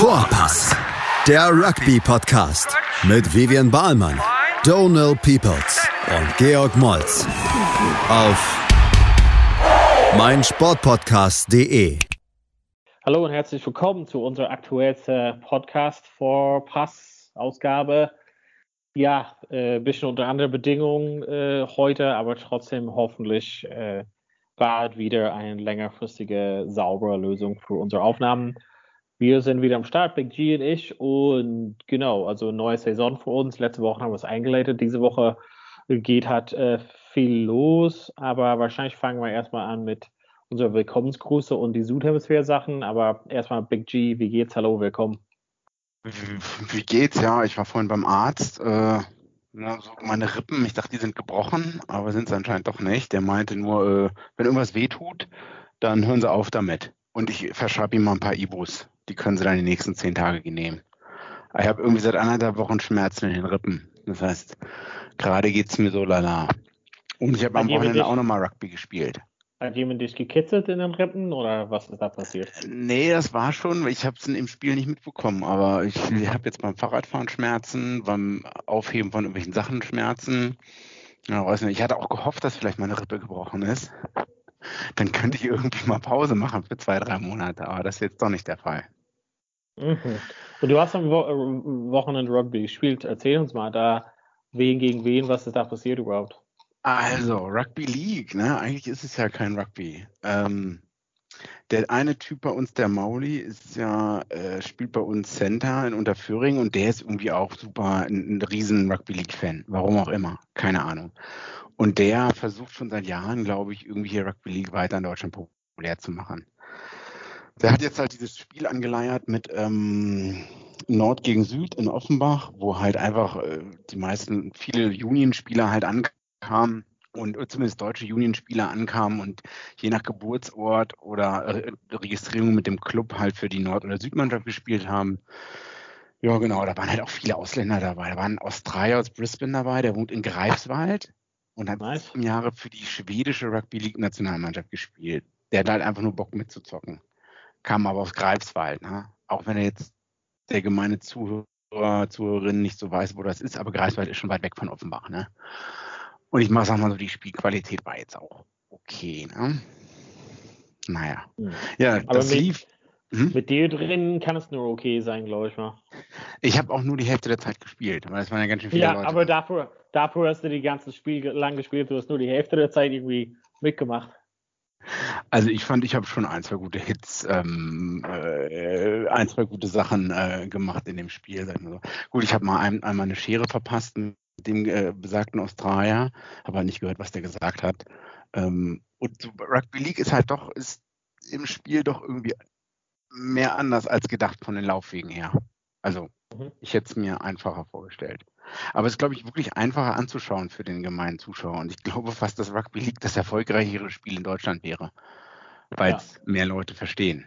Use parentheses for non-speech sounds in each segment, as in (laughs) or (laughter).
Vorpass, der Rugby-Podcast mit Vivian Bahlmann, Donal Peoples und Georg Moltz auf meinsportpodcast.de. Hallo und herzlich willkommen zu unserer aktuellsten Podcast Vorpass-Ausgabe. Ja, ein äh, bisschen unter anderen Bedingungen äh, heute, aber trotzdem hoffentlich äh, bald wieder eine längerfristige, saubere Lösung für unsere Aufnahmen. Wir sind wieder am Start, Big G und ich. Und genau, also neue Saison für uns. Letzte Woche haben wir es eingeleitet. Diese Woche geht halt äh, viel los, aber wahrscheinlich fangen wir erstmal an mit unserer Willkommensgrüße und die Südhemisphäre-Sachen. Aber erstmal Big G, wie geht's? Hallo, willkommen. Wie, geht's? Ja, ich war vorhin beim Arzt. Äh, so meine Rippen, ich dachte, die sind gebrochen, aber sind es anscheinend doch nicht. Der meinte nur, äh, wenn irgendwas wehtut, dann hören Sie auf damit. Und ich verschreibe ihm mal ein paar Ibus die können sie dann die nächsten zehn Tage nehmen. Ich habe irgendwie seit anderthalb Wochen Schmerzen in den Rippen. Das heißt, gerade geht es mir so lala. Und ich habe am Wochenende auch nochmal Rugby gespielt. Hat jemand dich gekitzelt in den Rippen oder was ist da passiert? Nee, das war schon, ich habe es im Spiel nicht mitbekommen, aber ich, ich habe jetzt beim Fahrradfahren Schmerzen, beim Aufheben von irgendwelchen Sachen Schmerzen. Ja, weiß nicht. Ich hatte auch gehofft, dass vielleicht meine Rippe gebrochen ist. Dann könnte ich irgendwie mal Pause machen für zwei, drei Monate, aber das ist jetzt doch nicht der Fall. Mhm. Und du hast am Wo äh, Wochenende Rugby gespielt. Erzähl uns mal da, wen gegen wen, was ist da passiert überhaupt? Also, Rugby League, ne? Eigentlich ist es ja kein Rugby. Ähm, der eine Typ bei uns, der Mauli, ist ja, äh, spielt bei uns Center in Unterföhring und der ist irgendwie auch super ein, ein riesen Rugby League-Fan. Warum auch immer. Keine Ahnung. Und der versucht schon seit Jahren, glaube ich, irgendwie hier Rugby League weiter in Deutschland populär zu machen. Der hat jetzt halt dieses Spiel angeleiert mit ähm, Nord gegen Süd in Offenbach, wo halt einfach äh, die meisten, viele Union-Spieler halt ankamen und zumindest deutsche Union-Spieler ankamen und je nach Geburtsort oder Re Registrierung mit dem Club halt für die Nord- oder Südmannschaft gespielt haben. Ja, genau, da waren halt auch viele Ausländer dabei. Da war ein Australier aus Brisbane dabei, der wohnt in Greifswald und hat nice. Jahre für die schwedische Rugby League Nationalmannschaft gespielt. Der hat halt einfach nur Bock mitzuzocken kam aber aus Greifswald. Ne? Auch wenn er jetzt der gemeine Zuhörer, Zuhörerin nicht so weiß, wo das ist, aber Greifswald ist schon weit weg von Offenbach. Ne? Und ich sag mal so, die Spielqualität war jetzt auch okay. Ne? Naja. Hm. Ja, aber das mit, lief. Hm? Mit dir drin kann es nur okay sein, glaube ich mal. Ich habe auch nur die Hälfte der Zeit gespielt, weil es waren ja ganz schön viele ja, Leute. aber dafür, dafür hast du die ganze Spiel lang gespielt, du hast nur die Hälfte der Zeit irgendwie mitgemacht. Also ich fand, ich habe schon ein, zwei gute Hits, ähm, äh, ein, zwei gute Sachen äh, gemacht in dem Spiel. Gut, ich habe mal ein, einmal eine Schere verpasst mit dem äh, besagten Australier, habe nicht gehört, was der gesagt hat. Ähm, und Rugby League ist halt doch, ist im Spiel doch irgendwie mehr anders als gedacht von den Laufwegen her. Also mhm. ich hätte es mir einfacher vorgestellt. Aber es ist, glaube ich, wirklich einfacher anzuschauen für den gemeinen Zuschauer. Und ich glaube fast, dass Rugby League das erfolgreichere Spiel in Deutschland wäre, weil es ja. mehr Leute verstehen.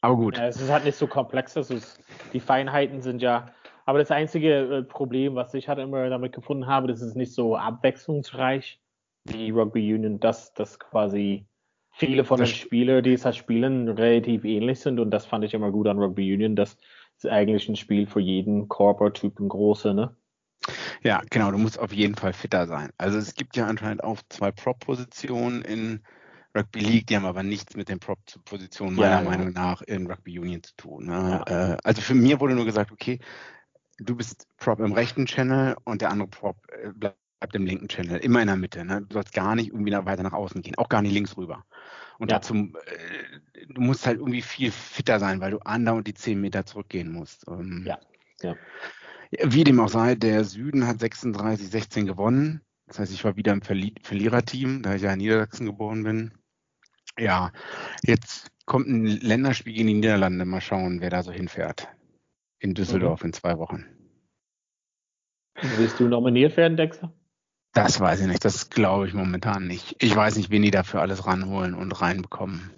Aber gut. Ja, es ist halt nicht so komplex. Ist, die Feinheiten sind ja. Aber das einzige äh, Problem, was ich halt immer damit gefunden habe, das ist nicht so abwechslungsreich wie Rugby Union, dass das quasi viele von das den Spielern, die es halt spielen, relativ ähnlich sind. Und das fand ich immer gut an Rugby Union, dass es eigentlich ein Spiel für jeden Körpertyp, ein große, ne? Ja, genau, du musst auf jeden Fall fitter sein. Also es gibt ja anscheinend auch zwei Prop-Positionen in Rugby League, die haben aber nichts mit den Prop-Positionen meiner ja, Meinung nach in Rugby Union zu tun. Ne? Ja. Äh, also für mir wurde nur gesagt, okay, du bist Prop im rechten Channel und der andere Prop äh, bleibt im linken Channel, immer in der Mitte. Ne? Du sollst gar nicht irgendwie weiter nach außen gehen, auch gar nicht links rüber. Und ja. dazu, äh, du musst halt irgendwie viel fitter sein, weil du andauernd die 10 Meter zurückgehen musst. Ähm, ja, ja. Wie dem auch sei, der Süden hat 36-16 gewonnen. Das heißt, ich war wieder im Verli Verliererteam, da ich ja in Niedersachsen geboren bin. Ja, jetzt kommt ein Länderspiel gegen die Niederlande. Mal schauen, wer da so hinfährt. In Düsseldorf mhm. in zwei Wochen. Willst du nominiert werden, Dexter? Das weiß ich nicht. Das glaube ich momentan nicht. Ich weiß nicht, wen die dafür alles ranholen und reinbekommen.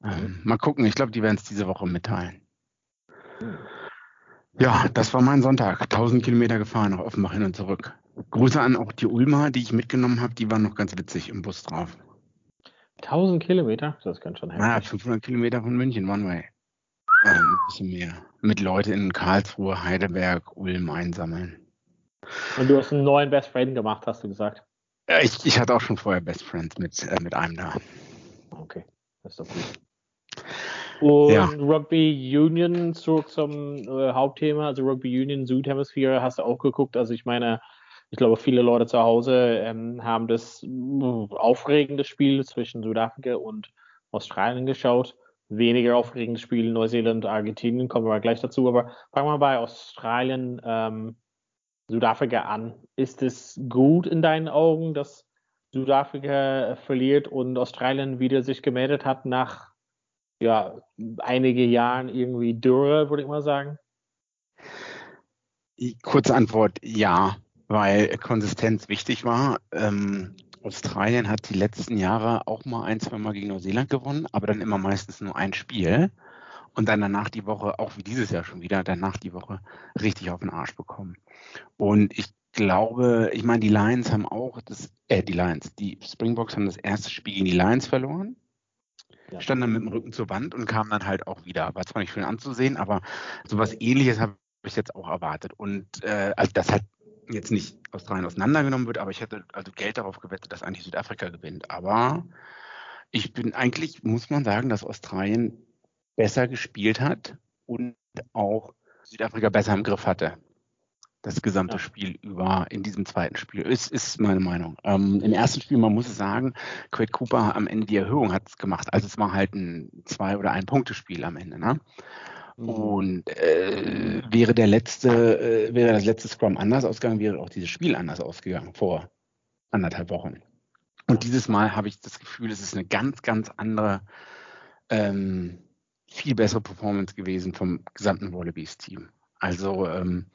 Mhm. Ähm, mal gucken. Ich glaube, die werden es diese Woche mitteilen. Mhm. Ja, das war mein Sonntag. 1000 Kilometer gefahren nach Offenbach hin und zurück. Grüße an auch die Ulmer, die ich mitgenommen habe. Die waren noch ganz witzig im Bus drauf. 1000 Kilometer? Das kann schon heftig. Ja, 500 Kilometer von München, One Way. äh, ein bisschen mehr mit Leuten in Karlsruhe, Heidelberg, Ulm einsammeln. Und du hast einen neuen Best Friend gemacht, hast du gesagt? Ja, ich, ich hatte auch schon vorher Best Friends mit, äh, mit einem da. Okay, das ist doch gut. Und ja. Rugby Union zurück zum äh, Hauptthema, also Rugby Union Südhemisphäre hast du auch geguckt. Also ich meine, ich glaube, viele Leute zu Hause ähm, haben das äh, aufregende Spiel zwischen Südafrika und Australien geschaut. Weniger aufregendes Spiel Neuseeland, Argentinien, kommen wir gleich dazu. Aber fangen wir bei Australien, ähm, Südafrika an. Ist es gut in deinen Augen, dass Südafrika verliert und Australien wieder sich gemeldet hat nach ja, einige Jahren irgendwie Dürre, würde ich mal sagen? Kurze Antwort, ja, weil Konsistenz wichtig war. Ähm, Australien hat die letzten Jahre auch mal ein, zwei Mal gegen Neuseeland gewonnen, aber dann immer meistens nur ein Spiel. Und dann danach die Woche, auch wie dieses Jahr schon wieder, danach die Woche richtig auf den Arsch bekommen. Und ich glaube, ich meine, die Lions haben auch das, äh, die Lions, die Springboks haben das erste Spiel gegen die Lions verloren ja. stand dann mit dem Rücken zur Wand und kam dann halt auch wieder. War zwar nicht schön anzusehen, aber sowas ähnliches habe ich jetzt auch erwartet. Und äh, also das halt jetzt nicht Australien auseinandergenommen wird, aber ich hätte also Geld darauf gewettet, dass eigentlich Südafrika gewinnt. Aber ich bin eigentlich, muss man sagen, dass Australien besser gespielt hat und auch Südafrika besser im Griff hatte das gesamte ja. Spiel über in diesem zweiten Spiel. Ist, ist meine Meinung. Ähm, Im ersten Spiel, man muss es sagen, Quade Cooper am Ende die Erhöhung hat es gemacht. Also es war halt ein zwei- oder ein Punktespiel am Ende. Ne? Mhm. Und äh, wäre der letzte, äh, wäre das letzte Scrum anders ausgegangen, wäre auch dieses Spiel anders ausgegangen vor anderthalb Wochen. Und dieses Mal habe ich das Gefühl, es ist eine ganz, ganz andere, ähm, viel bessere Performance gewesen vom gesamten Wallabies-Team. Also ähm,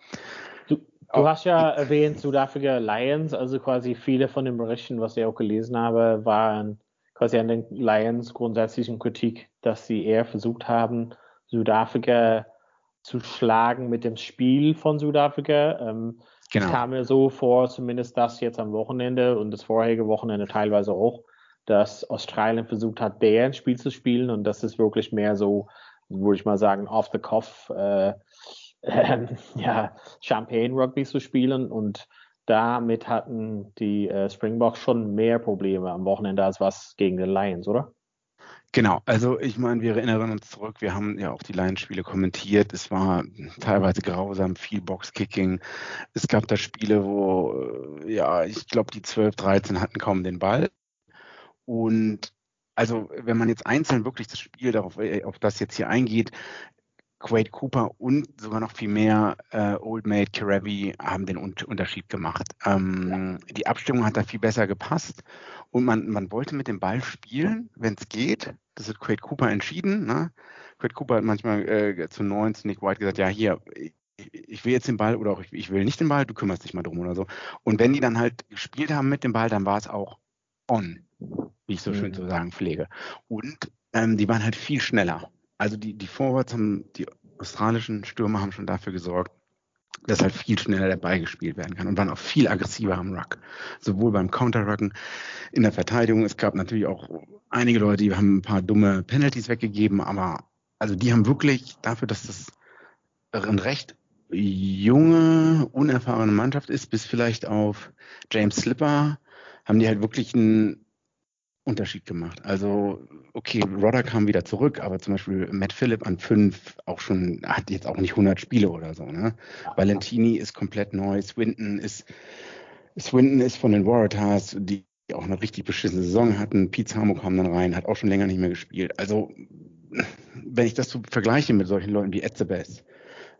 Du hast ja erwähnt Südafrika Lions, also quasi viele von den Berichten, was ich auch gelesen habe, waren quasi an den Lions grundsätzlichen Kritik, dass sie eher versucht haben, Südafrika zu schlagen mit dem Spiel von Südafrika. Ähm, genau. Es kam mir so vor, zumindest das jetzt am Wochenende und das vorherige Wochenende teilweise auch, dass Australien versucht hat, deren Spiel zu spielen und das ist wirklich mehr so, würde ich mal sagen, off the cuff. Äh, ähm, (laughs) ja, Champagne Rugby zu spielen und damit hatten die äh, Springboks schon mehr Probleme am Wochenende als was gegen die Lions, oder? Genau, also ich meine, wir erinnern uns zurück, wir haben ja auch die Lions-Spiele kommentiert. Es war teilweise grausam, viel Boxkicking. Es gab da Spiele, wo, äh, ja, ich glaube, die 12, 13 hatten kaum den Ball. Und also, wenn man jetzt einzeln wirklich das Spiel darauf, äh, auf das jetzt hier eingeht, Quade Cooper und sogar noch viel mehr äh, Old Mate Karavi haben den Un Unterschied gemacht. Ähm, die Abstimmung hat da viel besser gepasst und man, man wollte mit dem Ball spielen, wenn es geht. Das hat Quade Cooper entschieden. Ne? Quade Cooper hat manchmal äh, zu 19 Nick White gesagt, ja hier, ich will jetzt den Ball oder auch ich, ich will nicht den Ball, du kümmerst dich mal drum oder so. Und wenn die dann halt gespielt haben mit dem Ball, dann war es auch on, wie ich so mhm. schön zu sagen pflege. Und ähm, die waren halt viel schneller also die, die Forwards haben, die australischen Stürmer haben schon dafür gesorgt, dass halt viel schneller Ball gespielt werden kann und waren auch viel aggressiver am Ruck. Sowohl beim Counter-Rucken in der Verteidigung. Es gab natürlich auch einige Leute, die haben ein paar dumme Penalties weggegeben, aber also die haben wirklich dafür, dass das eine recht junge, unerfahrene Mannschaft ist, bis vielleicht auf James Slipper, haben die halt wirklich ein Unterschied gemacht. Also, okay, Rodder kam wieder zurück, aber zum Beispiel Matt Phillip an fünf auch schon, hat jetzt auch nicht 100 Spiele oder so. Ne? Valentini ist komplett neu, Swinton ist, Swinton ist von den Waratahs, die auch eine richtig beschissene Saison hatten. Pete Samo kam dann rein, hat auch schon länger nicht mehr gespielt. Also, wenn ich das so vergleiche mit solchen Leuten wie Etzebeth,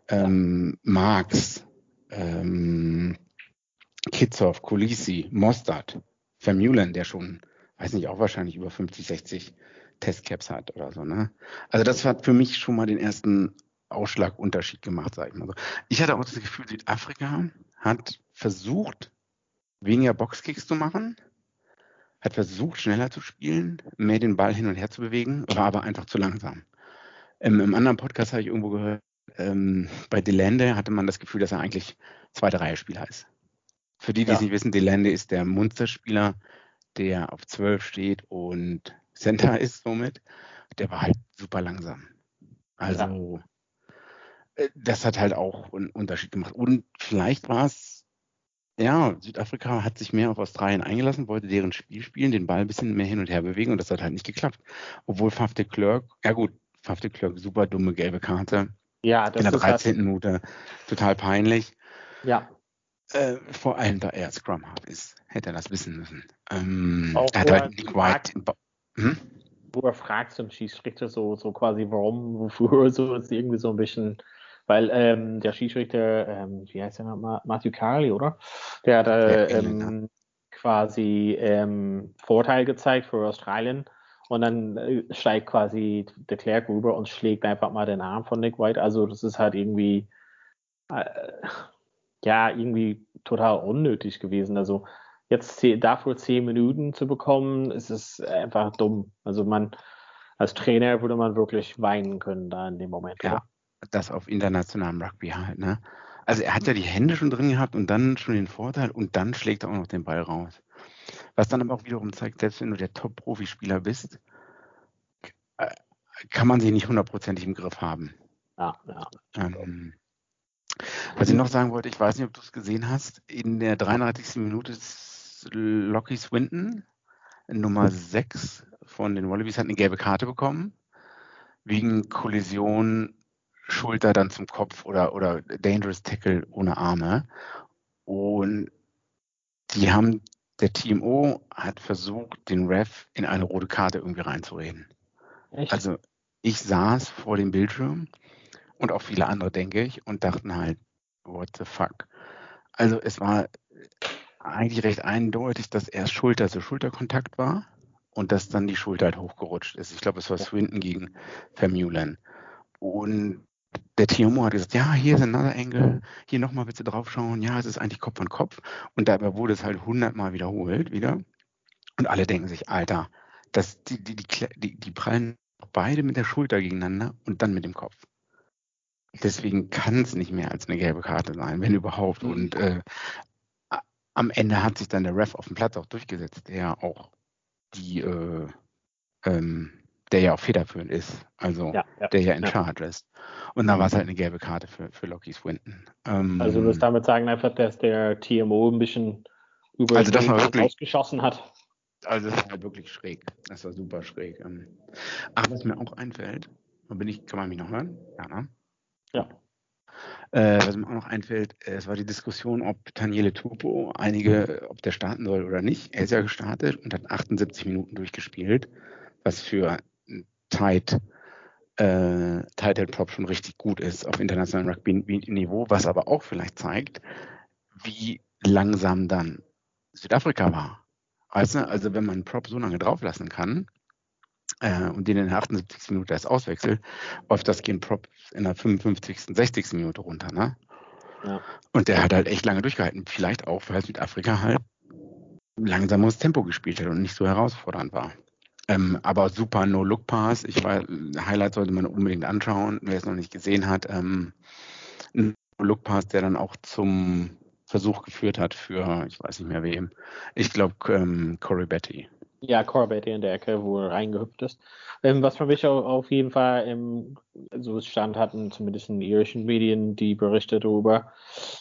ähm, Marx, ähm, Kitzoff, Kulisi, Mostert, Vermulen, der schon weiß nicht, auch wahrscheinlich über 50, 60 Testcaps hat oder so. Ne? Also das hat für mich schon mal den ersten Ausschlagunterschied gemacht, sage ich mal so. Ich hatte auch das Gefühl, Südafrika hat versucht, weniger Boxkicks zu machen, hat versucht, schneller zu spielen, mehr den Ball hin und her zu bewegen, war aber einfach zu langsam. Im, im anderen Podcast habe ich irgendwo gehört, ähm, bei Delende hatte man das Gefühl, dass er eigentlich zweite Reihe Spieler ist. Für die, die ja. es nicht wissen, Delende ist der Munsterspieler, der auf 12 steht und Center (laughs) ist somit, der war halt super langsam. Also ja. Äh, das hat halt auch einen Unterschied gemacht. Und vielleicht war es, ja, Südafrika hat sich mehr auf Australien eingelassen, wollte deren Spiel spielen, den Ball ein bisschen mehr hin und her bewegen und das hat halt nicht geklappt. Obwohl Faf de Klerk, ja gut, Faf de Klerk, super dumme gelbe Karte. Ja, das in der 13. Halt Minute total peinlich. Ja. Äh, vor allem, da er Scrum Half ist, hätte er das wissen müssen. Ähm, auch er hat halt Nick White. Hm? Wo er fragt zum Schiedsrichter so, so quasi, warum, wofür, (laughs) so ist irgendwie so ein bisschen, weil ähm, der Schiedsrichter, ähm, wie heißt der nochmal, Matthew Carley, oder? Der hat äh, ähm, quasi ähm, Vorteil gezeigt für Australien und dann äh, steigt quasi der Clerk rüber und schlägt einfach mal den Arm von Nick White. Also das ist halt irgendwie äh, ja irgendwie total unnötig gewesen. Also jetzt dafür zehn Minuten zu bekommen, ist es einfach dumm. Also man als Trainer würde man wirklich weinen können da in dem Moment. Ja, oder? das auf internationalem Rugby halt. Ne? Also er hat ja die Hände schon drin gehabt und dann schon den Vorteil und dann schlägt er auch noch den Ball raus. Was dann aber auch wiederum zeigt, selbst wenn du der Top-Profispieler bist, äh, kann man sie nicht hundertprozentig im Griff haben. Ja, ja. Ähm, was ich noch sagen wollte, ich weiß nicht, ob du es gesehen hast, in der 33. Minute ist Lockie Swinton, Nummer 6 von den Wallabies, hat eine gelbe Karte bekommen, wegen Kollision Schulter dann zum Kopf oder, oder Dangerous Tackle ohne Arme. Und die haben, der TMO hat versucht, den Ref in eine rote Karte irgendwie reinzureden. Echt? Also ich saß vor dem Bildschirm und auch viele andere, denke ich, und dachten halt, what the fuck. Also es war eigentlich recht eindeutig, dass erst Schulter zu Schulterkontakt war und dass dann die Schulter halt hochgerutscht ist. Ich glaube, es war Swinton gegen Vermeulen. Und der TMO hat gesagt, ja, hier ist another Angle, hier nochmal bitte drauf schauen, ja, es ist eigentlich Kopf an Kopf. Und dabei wurde es halt hundertmal wiederholt wieder. Und alle denken sich, Alter, das, die, die, die, die prallen beide mit der Schulter gegeneinander und dann mit dem Kopf. Deswegen kann es nicht mehr als eine gelbe Karte sein, wenn überhaupt. Mhm. Und äh, am Ende hat sich dann der Ref auf dem Platz auch durchgesetzt, der auch die, äh, ähm, der ja auch federführend ist, also ja, ja, der ja in ja. Charge ist. Und dann war es halt eine gelbe Karte für, für Loki Swinton. Ähm, also du wirst damit sagen einfach, dass der TMO ein bisschen über also das war wirklich, ausgeschossen hat. Also das war halt wirklich schräg. Das war super schräg. Ähm. Ach, was mir auch einfällt, bin ich, kann man mich noch hören? Ja, ne? Ja. Äh, was mir auch noch einfällt, äh, es war die Diskussion, ob Daniele Tupo einige, ob der starten soll oder nicht. Er ist ja gestartet und hat 78 Minuten durchgespielt, was für Tight, äh, Tight Head Prop schon richtig gut ist auf internationalem Rugby-Niveau, was aber auch vielleicht zeigt, wie langsam dann Südafrika war. Weißt du, also wenn man einen Prop so lange drauflassen kann, äh, und den in der 78. Minute erst auswechselt, läuft das Game Prop in der 55., 60. Minute runter. Ne? Ja. Und der hat halt echt lange durchgehalten. Vielleicht auch, weil Südafrika halt langsames Tempo gespielt hat und nicht so herausfordernd war. Ähm, aber super No-Look-Pass. Ich war, Highlight sollte man unbedingt anschauen, wer es noch nicht gesehen hat. Ähm, No-Look-Pass, der dann auch zum Versuch geführt hat für, ich weiß nicht mehr wem, ich glaube ähm, Corey Betty. Ja, Corbett in der Ecke, wo er reingehüpft ist. Ähm, was für mich auch auf jeden Fall im, so Stand hatten, zumindest in irischen Medien, die Berichte darüber,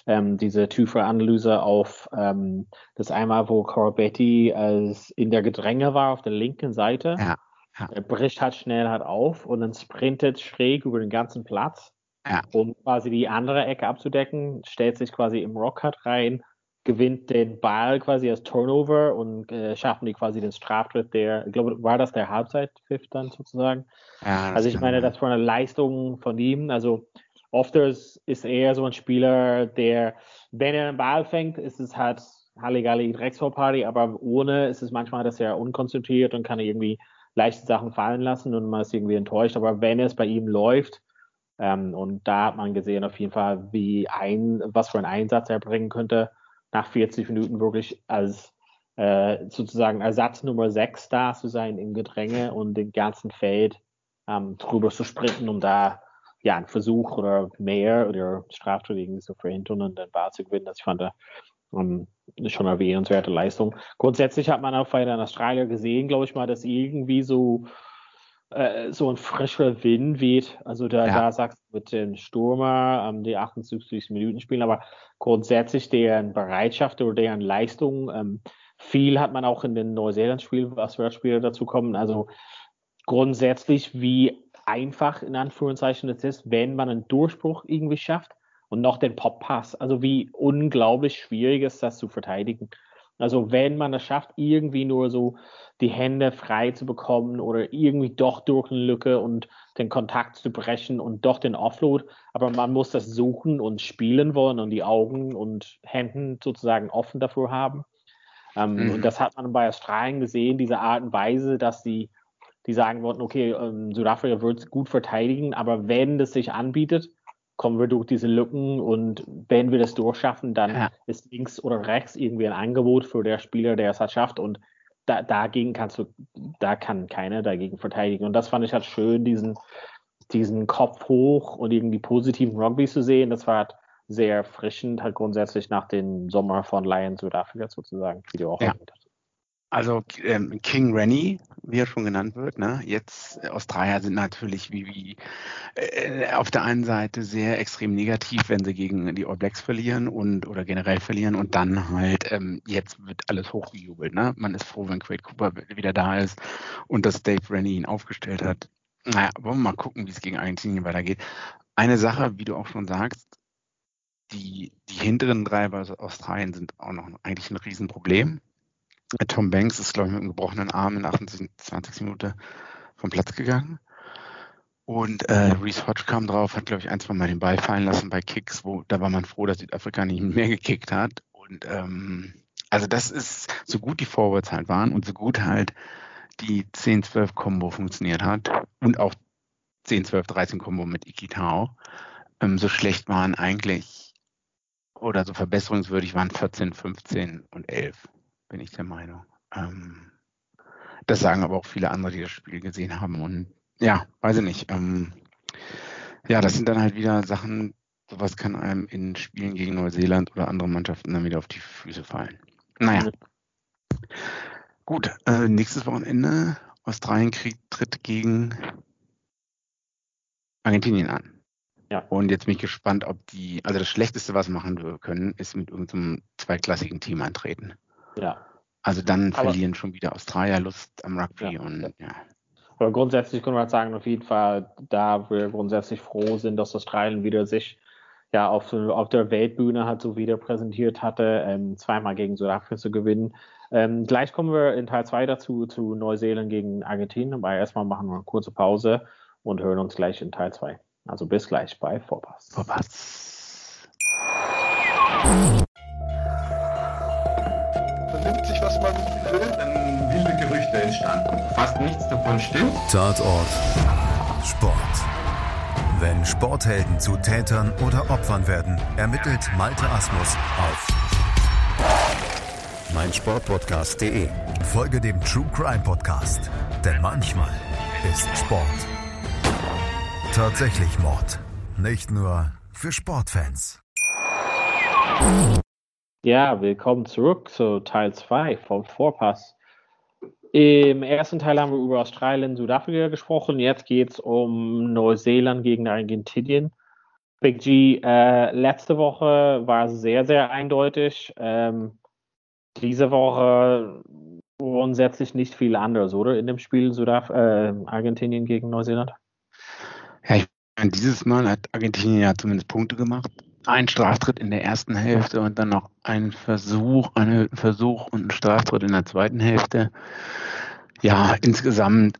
ähm, diese tiefe Analyse auf ähm, das einmal, wo Corbetti als in der Gedränge war auf der linken Seite. Ja, ja. Er bricht halt schnell halt auf und dann sprintet schräg über den ganzen Platz, ja. um quasi die andere Ecke abzudecken, stellt sich quasi im Rockcut rein gewinnt den Ball quasi als Turnover und äh, schaffen die quasi den Straftritt der, ich glaube, war das der Halbzeitpfiff dann sozusagen? Ja, also ich meine, das war eine Leistung von ihm. Also oft ist, ist er so ein Spieler, der, wenn er einen Ball fängt, ist es halt Halligalli Drecksvorparty, aber ohne ist es manchmal, dass er unkonzentriert und kann irgendwie leichte Sachen fallen lassen und man ist irgendwie enttäuscht. Aber wenn es bei ihm läuft, ähm, und da hat man gesehen auf jeden Fall, wie ein, was für einen Einsatz er bringen könnte, nach 40 Minuten wirklich als äh, sozusagen Ersatz Nummer 6 da zu sein im Gedränge und den ganzen Feld ähm, drüber zu sprinten, um da ja einen Versuch oder mehr oder Straftat irgendwie zu verhindern und den Ball zu gewinnen. Das fand ich ähm, schon erwähnenswerte Leistung. Grundsätzlich hat man auch bei den Australier gesehen, glaube ich mal, dass irgendwie so äh, so ein frischer Wind weht. Also da, ja. da sagst du mit den Stürmer, ähm, die 78 Minuten spielen, aber grundsätzlich deren Bereitschaft oder deren Leistung, ähm, viel hat man auch in den Neuseeland-Spiel, was wir Spieler dazu kommen. Also grundsätzlich, wie einfach in Anführungszeichen es ist, wenn man einen Durchbruch irgendwie schafft und noch den Pop-Pass. Also wie unglaublich schwierig ist das zu verteidigen. Also wenn man es schafft, irgendwie nur so die Hände frei zu bekommen oder irgendwie doch durch eine Lücke und den Kontakt zu brechen und doch den Offload, aber man muss das suchen und spielen wollen und die Augen und Händen sozusagen offen dafür haben. Ähm, mhm. Und das hat man bei Australien gesehen, diese Art und Weise, dass sie die sagen wollten, okay, ähm, Südafrika wird gut verteidigen, aber wenn das sich anbietet, kommen wir durch diese Lücken und wenn wir das durchschaffen, dann ja. ist links oder rechts irgendwie ein Angebot für der Spieler, der es halt schafft und da, dagegen kannst du, da kann keiner dagegen verteidigen. Und das fand ich halt schön, diesen, diesen Kopf hoch und irgendwie positiven Rugby zu sehen. Das war halt sehr erfrischend, halt grundsätzlich nach dem Sommer von Lions Südafrika sozusagen, wie du auch ja. erwähnt hast. Also ähm, King Rennie, wie er schon genannt wird, ne? jetzt Australier sind natürlich wie, wie äh, auf der einen Seite sehr extrem negativ, wenn sie gegen die All Blacks verlieren und oder generell verlieren und dann halt ähm, jetzt wird alles hochgejubelt. Ne? Man ist froh, wenn Quade Cooper wieder da ist und dass Dave Rennie ihn aufgestellt hat. Naja, wollen wir mal gucken, wie es gegen Argentinien weitergeht. Eine Sache, wie du auch schon sagst, die, die hinteren drei bei Australien sind auch noch eigentlich ein Riesenproblem. Tom Banks ist, glaube ich, mit einem gebrochenen Arm in 28 Minuten vom Platz gegangen. Und äh, Reese Hodge kam drauf, hat, glaube ich, ein, zwei Mal den Ball fallen lassen bei Kicks, wo da war man froh, dass Südafrika nicht mehr gekickt hat. Und ähm, also das ist, so gut die Forwards halt waren und so gut halt die 10-12-Kombo funktioniert hat und auch 10-12-13-Kombo mit Ikitao, ähm, so schlecht waren eigentlich oder so verbesserungswürdig waren 14, 15 und 11 bin ich der Meinung. Ähm, das sagen aber auch viele andere, die das Spiel gesehen haben. Und ja, weiß ich nicht. Ähm, ja, das sind dann halt wieder Sachen, sowas kann einem in Spielen gegen Neuseeland oder andere Mannschaften dann wieder auf die Füße fallen. Naja. Gut, äh, nächstes Wochenende. Australien kriegt, tritt gegen Argentinien an. Ja. Und jetzt bin ich gespannt, ob die, also das Schlechteste, was machen können, ist mit irgendeinem zweitklassigen Team antreten. Ja. Also dann Aber, verlieren schon wieder Australier Lust am Rugby ja. und ja. Aber grundsätzlich können wir halt sagen, auf jeden Fall, da wir grundsätzlich froh sind, dass Australien wieder sich ja auf, auf der Weltbühne halt so wieder präsentiert hatte, ähm, zweimal gegen Südafrika zu gewinnen. Ähm, gleich kommen wir in Teil 2 dazu, zu Neuseeland gegen Argentinien, aber erstmal machen wir eine kurze Pause und hören uns gleich in Teil 2. Also bis gleich bei Vorpass. Vorpass Fast nichts davon stimmt. Tatort. Sport. Wenn Sporthelden zu Tätern oder Opfern werden, ermittelt Malte Asmus auf meinsportpodcast.de. Folge dem True Crime Podcast, denn manchmal ist Sport tatsächlich Mord. Nicht nur für Sportfans. Ja, willkommen zurück zu Teil 2 vom Vorpass. Im ersten Teil haben wir über Australien, Südafrika gesprochen. Jetzt geht es um Neuseeland gegen Argentinien. Big G, äh, letzte Woche war sehr, sehr eindeutig. Ähm, diese Woche grundsätzlich nicht viel anders, oder? In dem Spiel Südaf äh, Argentinien gegen Neuseeland? Ja, ich meine, dieses Mal hat Argentinien ja zumindest Punkte gemacht ein Straftritt in der ersten Hälfte und dann noch ein Versuch, einen Versuch und ein Straftritt in der zweiten Hälfte. Ja, insgesamt,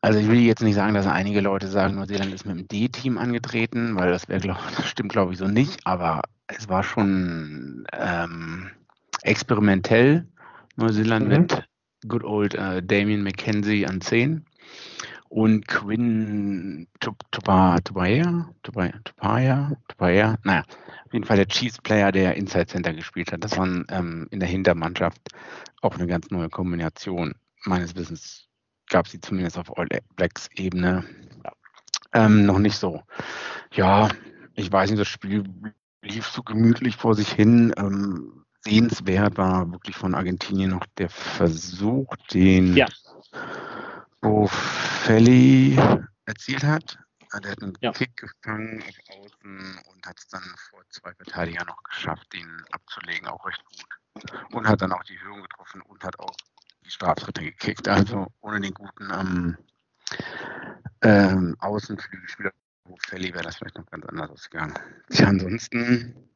also ich will jetzt nicht sagen, dass einige Leute sagen, Neuseeland ist mit dem D-Team angetreten, weil das wäre, glaube (laughs) das stimmt, glaube ich, so nicht, aber es war schon ähm, experimentell. Neuseeland mhm. mit Good Old äh, Damien McKenzie an 10 und Quinn Tupaya, Tupaya, Tupaya, naja, auf jeden Fall der Chiefs-Player, der Inside Center gespielt hat. Das war ähm, in der Hintermannschaft auch eine ganz neue Kombination. Meines Wissens gab sie zumindest auf All Blacks Ebene ähm, noch nicht so. Ja, ich weiß nicht, das Spiel lief so gemütlich vor sich hin. Ähm, sehenswert war wirklich von Argentinien noch der Versuch, den ja wo Felly erzielt hat. Der hat einen Ja. Kick gefangen auf Außen und hat es dann vor zwei Verteidigern noch geschafft, ihn abzulegen, auch recht gut. Und hat dann auch die Höhe getroffen und hat auch die Straftritte gekickt. Also ohne den guten ähm, ähm, Außenflügelspieler, wo Felly wäre das vielleicht noch ganz anders ausgegangen. Tja, ansonsten,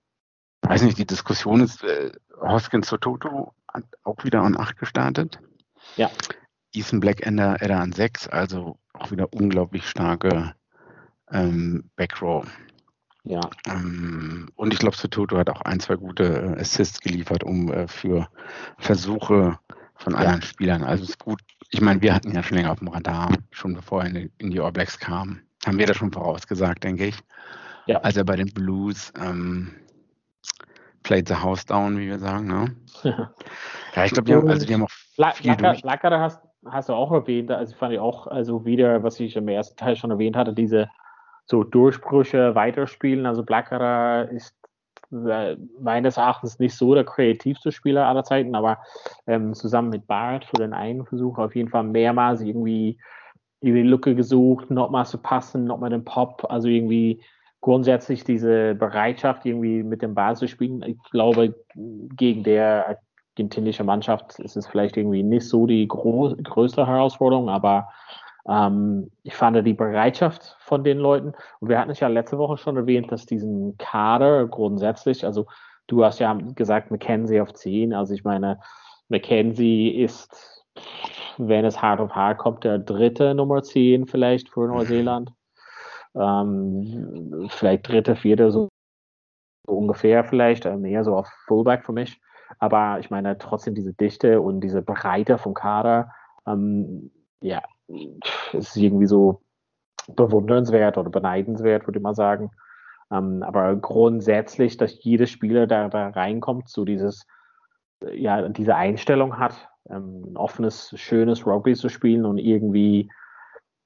weiß nicht, die Diskussion ist, äh, Hoskins Sototo hat auch wieder an 8 gestartet. Ja. Ethan Blackender er an 6, also auch wieder unglaublich starke ähm, Backrow. Ja, Ähm, und ich glaube, Sototo hat auch ein, zwei gute äh, Assists geliefert, um äh, für Versuche von Ja. anderen Spielern. Also ist gut. Ich meine, wir hatten ja schon länger auf dem Radar, schon bevor er in die, in die All Blacks kam. Haben wir das schon vorausgesagt, denke ich. Ja. Als er bei den Blues ähm, played the house down, wie wir sagen. Ne? (laughs) Ja, ich glaube, die haben, also die haben auch Bla- viel Blacker, durch. Blacker hast, hast du auch erwähnt, also fand ich auch, also wieder, was ich im ersten Teil schon erwähnt hatte, diese so Durchbrüche weiterspielen. Also Blacker ist äh, meines Erachtens nicht so der kreativste Spieler aller Zeiten, aber ähm, zusammen mit Barrett für den einen Versuch auf jeden Fall mehrmals irgendwie irgendwie die Lücke gesucht, nochmal zu passen, nochmal den Pop, also irgendwie grundsätzlich diese Bereitschaft, irgendwie mit dem Ball zu spielen. Ich glaube, gegen der argentinische Mannschaft ist es vielleicht irgendwie nicht so die größte Herausforderung, aber ähm, ich fand die Bereitschaft von den Leuten, und wir hatten es ja letzte Woche schon erwähnt, dass diesen Kader grundsätzlich, also du hast ja gesagt, McKenzie auf 10, also ich meine, McKenzie ist, wenn es hart auf hart kommt, der dritte Nummer 10 vielleicht für Neuseeland. (laughs) Ähm, vielleicht dritte, vierte, so, so ungefähr vielleicht, äh, mehr so auf Fullback für mich. Aber ich meine trotzdem diese Dichte und diese Breite vom Kader, ähm, ja, ist irgendwie so bewundernswert oder beneidenswert, würde ich mal sagen. Ähm, aber grundsätzlich, dass jeder Spieler da, da reinkommt, so dieses, ja, diese Einstellung hat, ähm, ein offenes, schönes Rugby zu spielen und irgendwie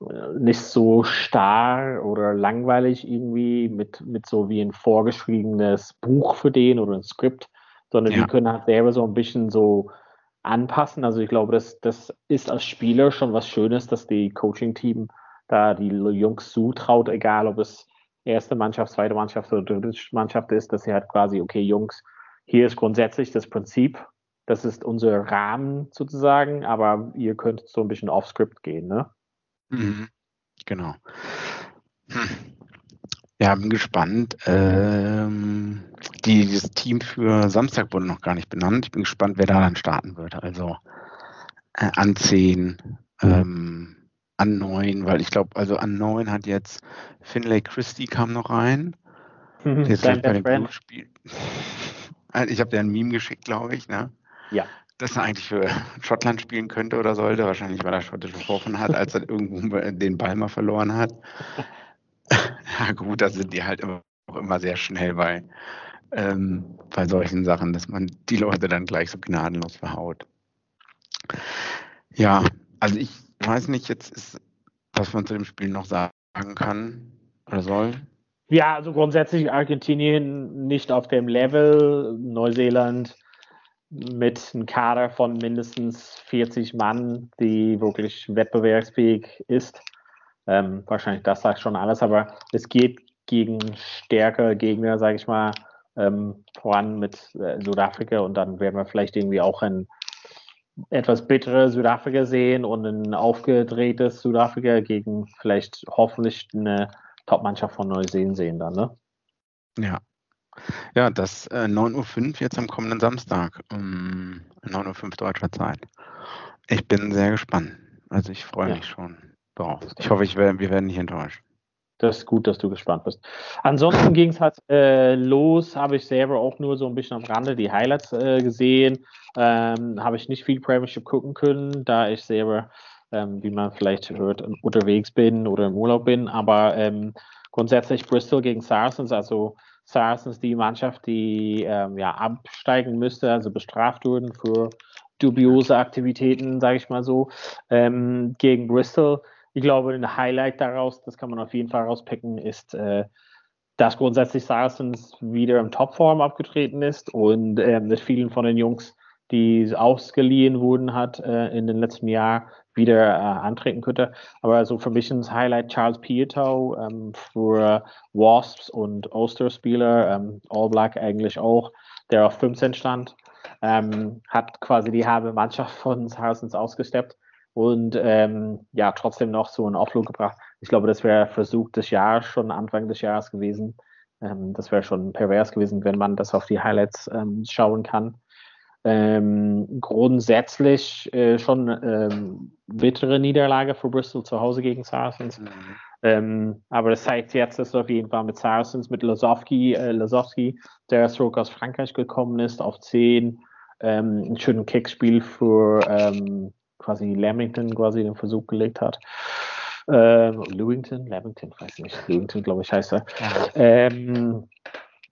äh, nicht so starr oder langweilig irgendwie mit, mit so wie ein vorgeschriebenes Buch für den oder ein Skript, sondern Ja. die können halt selber so ein bisschen so anpassen. Also ich glaube, das, das ist als Spieler schon was Schönes, dass die Coaching-Team da die Jungs zutraut, egal ob es erste Mannschaft, zweite Mannschaft oder dritte Mannschaft ist, dass sie halt quasi, okay, Jungs, hier ist grundsätzlich das Prinzip, das ist unser Rahmen sozusagen, aber ihr könnt so ein bisschen off-script gehen, ne? Mhm. Genau. Hm. Ja, bin gespannt. Ähm, die, dieses Team für Samstag wurde noch gar nicht benannt. Ich bin gespannt, wer da dann starten wird. Also äh, an 10, ähm, an 9, weil ich glaube, also an 9 hat jetzt Finlay Christie kam noch rein. Der jetzt Dein gleich bei spielt. Also (laughs) Ich habe dir ein Meme geschickt, glaube ich, ne? Ja. Dass er eigentlich für Schottland spielen könnte oder sollte. Wahrscheinlich, weil er schottische Vorfahren hat, als er irgendwo den Ball mal verloren hat. (laughs) Ja, gut, da sind die halt auch immer sehr schnell bei, ähm, bei solchen Sachen, dass man die Leute dann gleich so gnadenlos verhaut. Ja, also ich weiß nicht, jetzt ist, was man zu dem Spiel noch sagen kann oder soll. Ja, also grundsätzlich Argentinien nicht auf dem Level, Neuseeland mit einem Kader von mindestens 40 Mann, die wirklich wettbewerbsfähig ist. Ähm, wahrscheinlich das sagt schon alles, aber es geht gegen stärkere Gegner, sage ich mal, ähm, voran mit äh, Südafrika und dann werden wir vielleicht irgendwie auch ein etwas bittere Südafrika sehen und ein aufgedrehtes Südafrika gegen vielleicht hoffentlich eine Top-Mannschaft von Neuseeland sehen dann, ne? Ja. Ja, das äh, 9.05 Uhr jetzt am kommenden Samstag, um 9.05 Uhr deutscher Zeit. Ich bin sehr gespannt. Also ich freue Ja. mich schon drauf. Ich hoffe, ich wär, wir werden nicht enttäuscht. Das ist gut, dass du gespannt bist. Ansonsten ging es halt äh, los, habe ich selber auch nur so ein bisschen am Rande die Highlights äh, gesehen. Ähm, habe ich nicht viel Premiership gucken können, da ich selber, ähm, wie man vielleicht hört, unterwegs bin oder im Urlaub bin. Aber ähm, grundsätzlich Bristol gegen Saracens, also Saracens die Mannschaft, die ähm, ja absteigen müsste, also bestraft wurden für dubiose Aktivitäten, sage ich mal so, ähm, gegen Bristol. Ich glaube, ein Highlight daraus, das kann man auf jeden Fall rauspicken, ist, äh, dass grundsätzlich Saracens wieder im Topform abgetreten ist und ähm, mit vielen von den Jungs, die ausgeliehen wurden hat äh, in den letzten Jahr, wieder äh, antreten könnte. Aber also für mich ein Highlight Charles Pieto ähm, für Wasps und Ulster-Spieler, ähm, All Black eigentlich auch, der auf 15 stand, ähm, hat quasi die halbe Mannschaft von Saracens ausgesteppt und ähm, ja, trotzdem noch so einen Offload gebracht. Ich glaube, das wäre Versuch des Jahres, schon Anfang des Jahres gewesen. Ähm, das wäre schon pervers gewesen, wenn man das auf die Highlights ähm, schauen kann. Ähm, grundsätzlich äh, schon ähm, bittere Niederlage für Bristol zu Hause gegen Saracens. Mhm. Ähm, aber das zeigt jetzt, dass auf jeden Fall mit Saracens, mit Lasowski, äh, Lasowski der zurück aus Frankreich gekommen ist, auf 10, ähm, ein schönes Kickspiel für quasi Lamington quasi den Versuch gelegt hat. Ähm, Lewington, Lamington, weiß nicht, Lewington, glaube ich, heißt er. Ähm,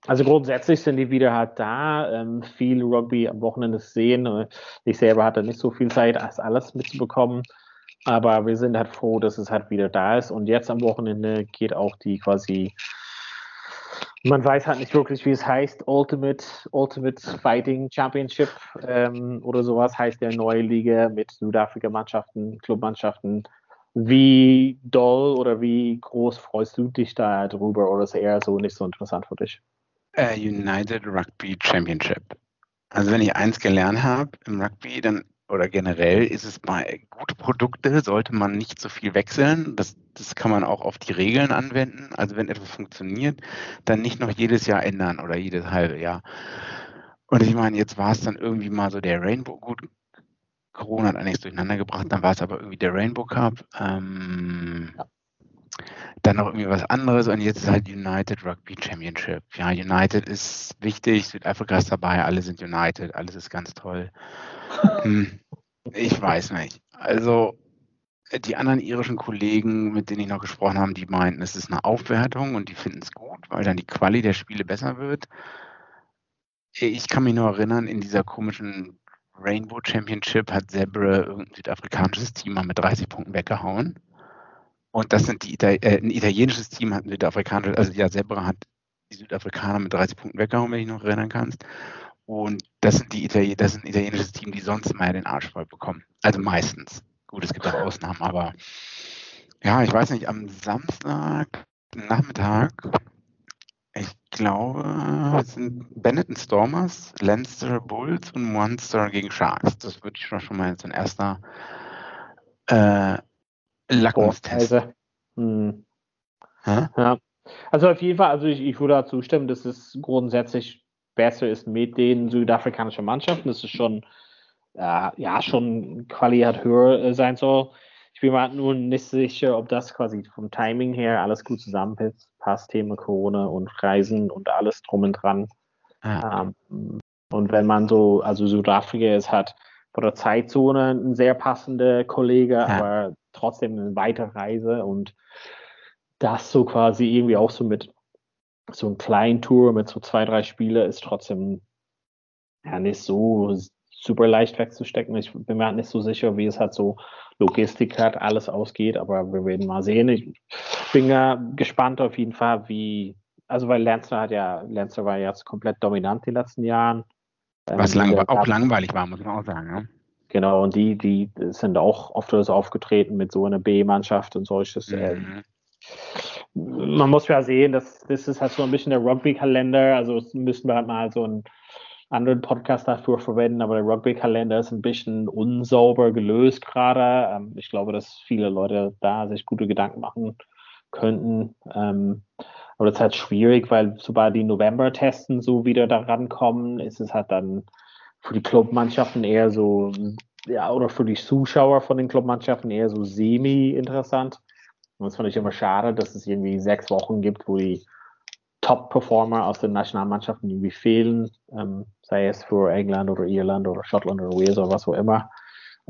also grundsätzlich sind die wieder halt da. Ähm, viel Rugby am Wochenende sehen. Ich selber hatte nicht so viel Zeit, als alles mitzubekommen. Aber wir sind halt froh, dass es halt wieder da ist. Und jetzt am Wochenende geht auch die quasi, man weiß halt nicht wirklich, wie es heißt, Ultimate, Ultimate Fighting Championship ähm, oder sowas heißt der neue Liga mit Südafrika-Mannschaften, Clubmannschaften. Wie doll oder wie groß freust du dich da drüber oder ist eher so nicht so interessant für dich? Uh, United Rugby Championship. Also wenn ich eins gelernt habe im Rugby, dann oder generell ist es bei gute Produkte sollte man nicht so viel wechseln. Das, das kann man auch auf die Regeln anwenden. Also wenn etwas funktioniert, dann nicht noch jedes Jahr ändern oder jedes halbe Jahr. Und ich meine, jetzt war es dann irgendwie mal so der Rainbow. Gut, Corona hat einiges durcheinander gebracht, dann war es aber irgendwie der Rainbow Cup. Ähm, ja dann noch irgendwie was anderes und jetzt ist halt United Rugby Championship. Ja, United ist wichtig, Südafrika ist dabei, alle sind United, alles ist ganz toll. Hm, ich weiß nicht. Also die anderen irischen Kollegen, mit denen ich noch gesprochen habe, die meinten, es ist eine Aufwertung und die finden es gut, weil dann die Quali der Spiele besser wird. Ich kann mich nur erinnern, in dieser komischen Rainbow Championship hat Zebre irgendein südafrikanisches Team mal mit 30 Punkten weggehauen. Und das sind die Itali äh, ein italienisches Team hat ein südafrikanisches, also ja, Zebra hat die Südafrikaner mit 30 Punkten weggehauen, wenn ich noch erinnern kannst. Und das sind die Itali das ist ein italienisches Team, die sonst immer den Arsch voll bekommen. Also meistens. Gut, es gibt auch Ausnahmen, aber ja, ich weiß nicht, am Samstag Nachmittag, ich glaube, es sind Benetton Stormers, Leinster Bulls und Monster gegen Sharks. Das würde ich schon mal so ein erster äh, Lackmustest. Hm. Ja. Also auf jeden Fall, also ich, ich würde da zustimmen, dass es grundsätzlich besser ist mit den südafrikanischen Mannschaften. Das ist schon, äh, ja, schon Qualität höher äh, sein soll. Ich bin mir nur nicht sicher, ob das quasi vom Timing her alles gut zusammenpasst, Thema Corona und Reisen und alles drum und dran. Ja. Ähm, und wenn man so, also Südafrika ist hat von der Zeitzone ein sehr passender Kollege, ja. aber trotzdem eine weite Reise und das so quasi irgendwie auch so mit so einem kleinen Tour mit so zwei, drei Spiele ist trotzdem ja nicht so super leicht wegzustecken. Ich bin mir halt nicht so sicher, wie es halt so Logistik hat, alles ausgeht, aber wir werden mal sehen. Ich bin ja gespannt auf jeden Fall, wie, also weil Lancer hat ja, Lancer war jetzt komplett dominant die letzten Jahren. Was ähm, auch langweilig war, muss man auch sagen. Ja? Genau, und die, die sind auch oft aufgetreten mit so einer B-Mannschaft und solches. Mhm. Man muss ja sehen, dass das ist halt so ein bisschen der Rugby-Kalender. Also müssen wir halt mal so einen anderen Podcast dafür verwenden, aber der Rugby-Kalender ist ein bisschen unsauber gelöst gerade. Ähm, ich glaube, dass viele Leute da sich gute Gedanken machen könnten. Ähm, aber das ist halt schwierig, weil sobald die November-Testen so wieder daran kommen, ist es halt dann für die Clubmannschaften eher so, ja, oder für die Zuschauer von den Clubmannschaften eher so semi-interessant. Und das fand ich immer schade, dass es irgendwie sechs Wochen gibt, wo die Top-Performer aus den Nationalmannschaften irgendwie fehlen, ähm, sei es für England oder Irland oder Schottland oder Wales oder was auch immer.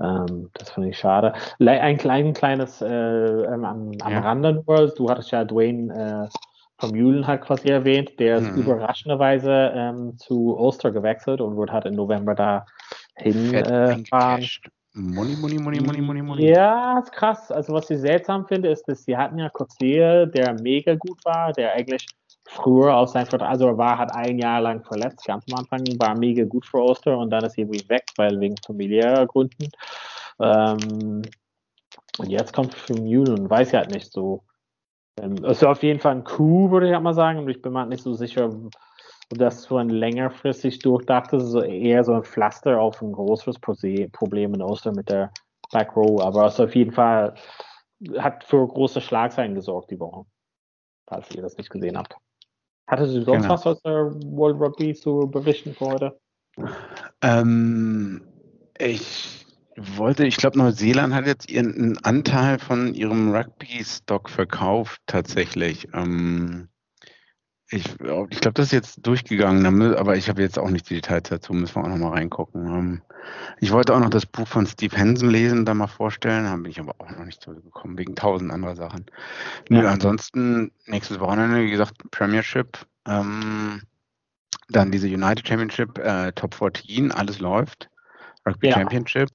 Ähm, das finde ich schade. Ein klein, kleines äh, am, am ja. Rande nur, du hattest ja Dwayne äh, vom Julen halt quasi erwähnt, der ist mhm. überraschenderweise ähm, zu Ulster gewechselt und wird halt im November da hinfahren. Äh, Money, money, money, money, money, money. Ja, ist krass. Also was ich seltsam finde, ist, dass sie hatten ja Coetzee, der mega gut war, der eigentlich früher aus seinem Vertrag, also er war halt ein Jahr lang verletzt, ganz am Anfang, war mega gut für Ulster und dann ist er irgendwie weg, weil wegen familiärer Gründen. Ähm, Und jetzt kommt Film Union, weiß ja halt nicht so. Ähm, ist auf jeden Fall ein Coup, würde ich halt mal sagen. Und ich bin mir halt nicht so sicher, ob das so ein längerfristig durchdachtes, so eher so ein Pflaster auf ein größeres Problem in Ostern mit der Back Row. Aber es ist auf jeden Fall hat für große Schlagzeilen gesorgt die Woche, falls ihr das nicht gesehen habt. Hattest du sonst genau. was aus der World Rugby zu berichten für heute? Ähm, ich wollte, ich glaube, Neuseeland hat jetzt ihren Anteil von ihrem Rugby-Stock verkauft, tatsächlich. Ähm, ich, ich glaube, das ist jetzt durchgegangen, aber ich habe jetzt auch nicht die Details dazu, müssen wir auch noch mal reingucken. Ähm, ich wollte auch noch das Buch von Steve Hansen lesen, da mal vorstellen, da bin ich aber auch noch nicht so gekommen, wegen tausend anderer Sachen. Ja. Nö, ansonsten, nächstes Wochenende, wie gesagt, Premiership, ähm, dann diese United Championship, äh, Top 14, alles läuft. Rugby ja. Championship.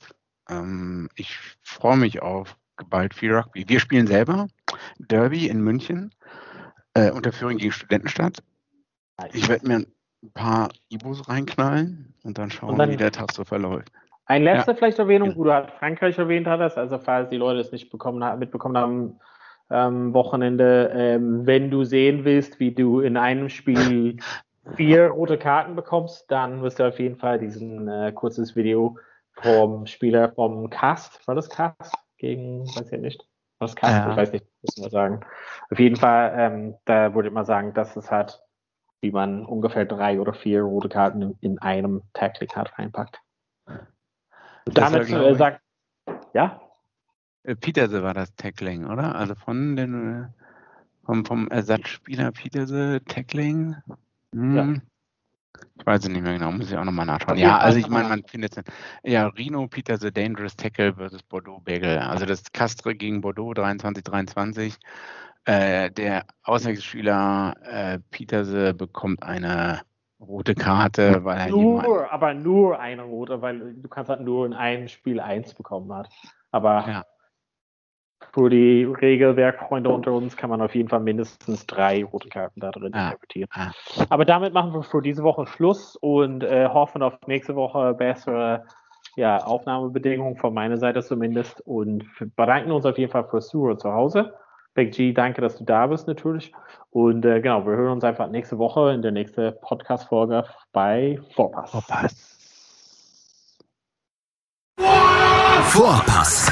Ähm, ich freue mich auf bald viel Rugby. Wir spielen selber Derby in München, äh, Unterführung gegen Studentenstadt. Ich werde mir ein paar Ibos reinknallen und dann schauen, und dann wie der Tag so verläuft. Ein letzter ja. vielleicht Erwähnung, ja. wo du halt Frankreich erwähnt hattest, also falls die Leute es nicht bekommen, mitbekommen haben, ähm, Wochenende, ähm, wenn du sehen willst, wie du in einem Spiel (laughs) vier rote Karten bekommst, dann wirst du auf jeden Fall diesen äh, kurzes Video vom Spieler vom Cast, war das Cast? Gegen, weiß ich nicht. Das Cast? Ja. Ich weiß nicht, muss man sagen. Auf jeden Fall, ähm, da würde ich mal sagen, dass es halt, wie man ungefähr drei oder vier rote Karten in, in einem Tactic Card reinpackt. Und damit äh, sagt, ja? Äh, Peterse war das Tackling, oder? Also von den, äh, vom, vom Ersatzspieler Peterse Tackling. Hm. Ja. Ich weiß es nicht mehr genau, muss ich auch nochmal nachschauen. Ja, also ich meine, man findet es. Ja, Rino Peter the Dangerous Tackle versus Bordeaux Bagel. Also das Castre gegen Bordeaux 23-23. Äh, der Auswechselspieler äh, Peterse bekommt eine rote Karte, weil er nur, aber nur eine rote, weil du kannst halt nur in einem Spiel eins bekommen hat. Aber ja für die Regelwerkfreunde unter uns kann man auf jeden Fall mindestens drei rote Karten da drin ah, interpretieren. Ah. Aber damit machen wir für diese Woche Schluss und äh, hoffen auf nächste Woche bessere ja, Aufnahmebedingungen von meiner Seite zumindest und bedanken uns auf jeden Fall fürs Zuhören zu Hause. Big G, danke, dass du da bist natürlich. Und äh, genau, wir hören uns einfach nächste Woche in der nächsten Podcast-Folge bei Vorpass. Vorpass. Vorpass